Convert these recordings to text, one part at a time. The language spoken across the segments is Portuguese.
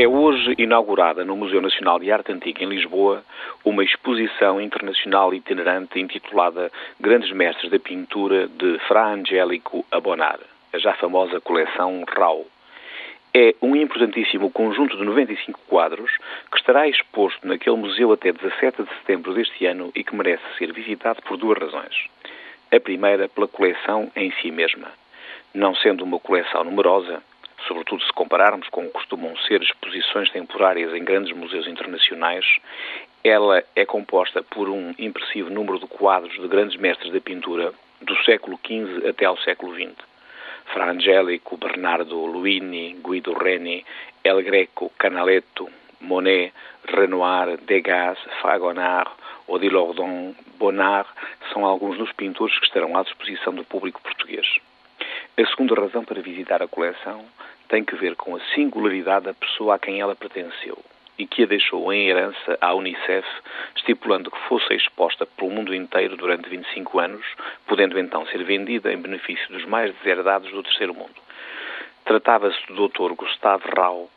É hoje inaugurada no Museu Nacional de Arte Antiga em Lisboa uma exposição internacional itinerante intitulada Grandes Mestres da Pintura de Fra Angélico Abonar, a já famosa coleção RAU. É um importantíssimo conjunto de 95 quadros que estará exposto naquele museu até 17 de setembro deste ano e que merece ser visitado por duas razões. A primeira, pela coleção em si mesma. Não sendo uma coleção numerosa, sobretudo se compararmos com o que costumam ser exposições temporárias em grandes museus internacionais, ela é composta por um impressivo número de quadros de grandes mestres da pintura do século XV até ao século XX. Fra Angelico, Bernardo Luini, Guido Reni, El Greco, Canaletto, Monet, Renoir, Degas, Fragonard, Odile Ordon, Bonnard são alguns dos pintores que estarão à disposição do público português. A segunda razão para visitar a coleção tem que ver com a singularidade da pessoa a quem ela pertenceu e que a deixou em herança à Unicef, estipulando que fosse exposta pelo mundo inteiro durante 25 anos, podendo então ser vendida em benefício dos mais deserdados do terceiro mundo. Tratava-se do Dr. Gustave Rau,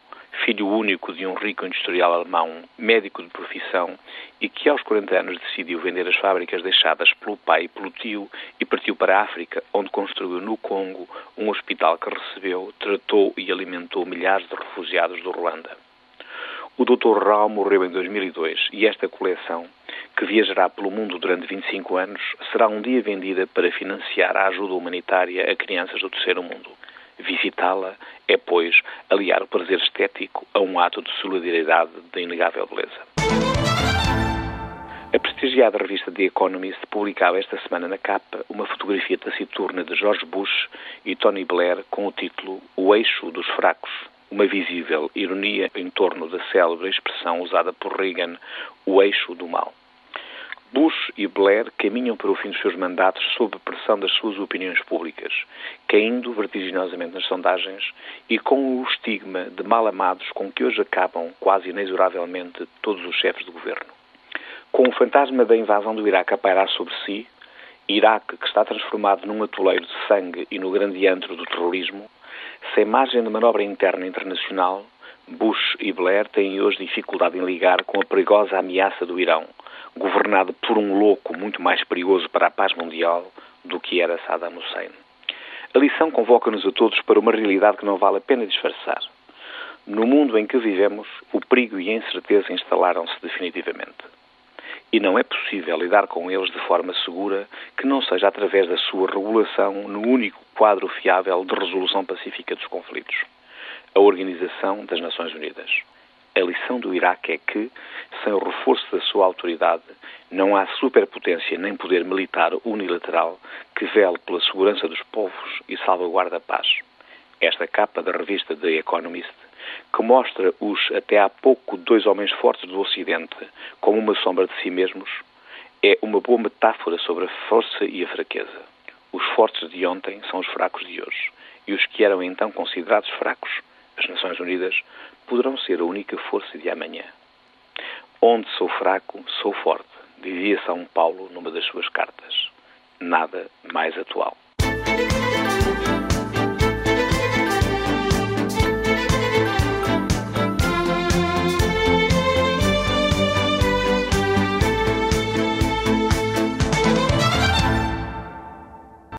filho único de um rico industrial alemão, médico de profissão, e que aos 40 anos decidiu vender as fábricas deixadas pelo pai e pelo tio e partiu para a África, onde construiu no Congo um hospital que recebeu, tratou e alimentou milhares de refugiados do Ruanda. O Dr. Rao morreu em 2002 e esta coleção, que viajará pelo mundo durante 25 anos, será um dia vendida para financiar a ajuda humanitária a crianças do terceiro mundo. Visitá-la é, pois, aliar o prazer estético a um ato de solidariedade de inegável beleza. A prestigiada revista The Economist publicava esta semana na capa uma fotografia taciturna de George Bush e Tony Blair com o título O Eixo dos Fracos, uma visível ironia em torno da célebre expressão usada por Reagan, o eixo do mal. Bush e Blair caminham para o fim dos seus mandatos sob pressão das suas opiniões públicas, caindo vertiginosamente nas sondagens e com o estigma de mal amados com que hoje acabam quase inexoravelmente todos os chefes de governo. Com o fantasma da invasão do Iraque a pairar sobre si, Iraque que está transformado num atoleiro de sangue e no grande antro do terrorismo, sem margem de manobra interna internacional, Bush e Blair têm hoje dificuldade em ligar com a perigosa ameaça do Irão, governado por um louco muito mais perigoso para a paz mundial do que era Saddam Hussein. A lição convoca-nos a todos para uma realidade que não vale a pena disfarçar. No mundo em que vivemos, o perigo e a incerteza instalaram-se definitivamente. E não é possível lidar com eles de forma segura que não seja através da sua regulação no único quadro fiável de resolução pacífica dos conflitos a Organização das Nações Unidas. A lição do Iraque é que, sem o reforço da sua autoridade, não há superpotência nem poder militar unilateral que vele pela segurança dos povos e salvaguarde a paz. Esta capa da revista The Economist, que mostra os até há pouco dois homens fortes do Ocidente como uma sombra de si mesmos, é uma boa metáfora sobre a força e a fraqueza. Os fortes de ontem são os fracos de hoje, e os que eram então considerados fracos as Nações Unidas, poderão ser a única força de amanhã. Onde sou fraco, sou forte, dizia São Paulo numa das suas cartas. Nada mais atual.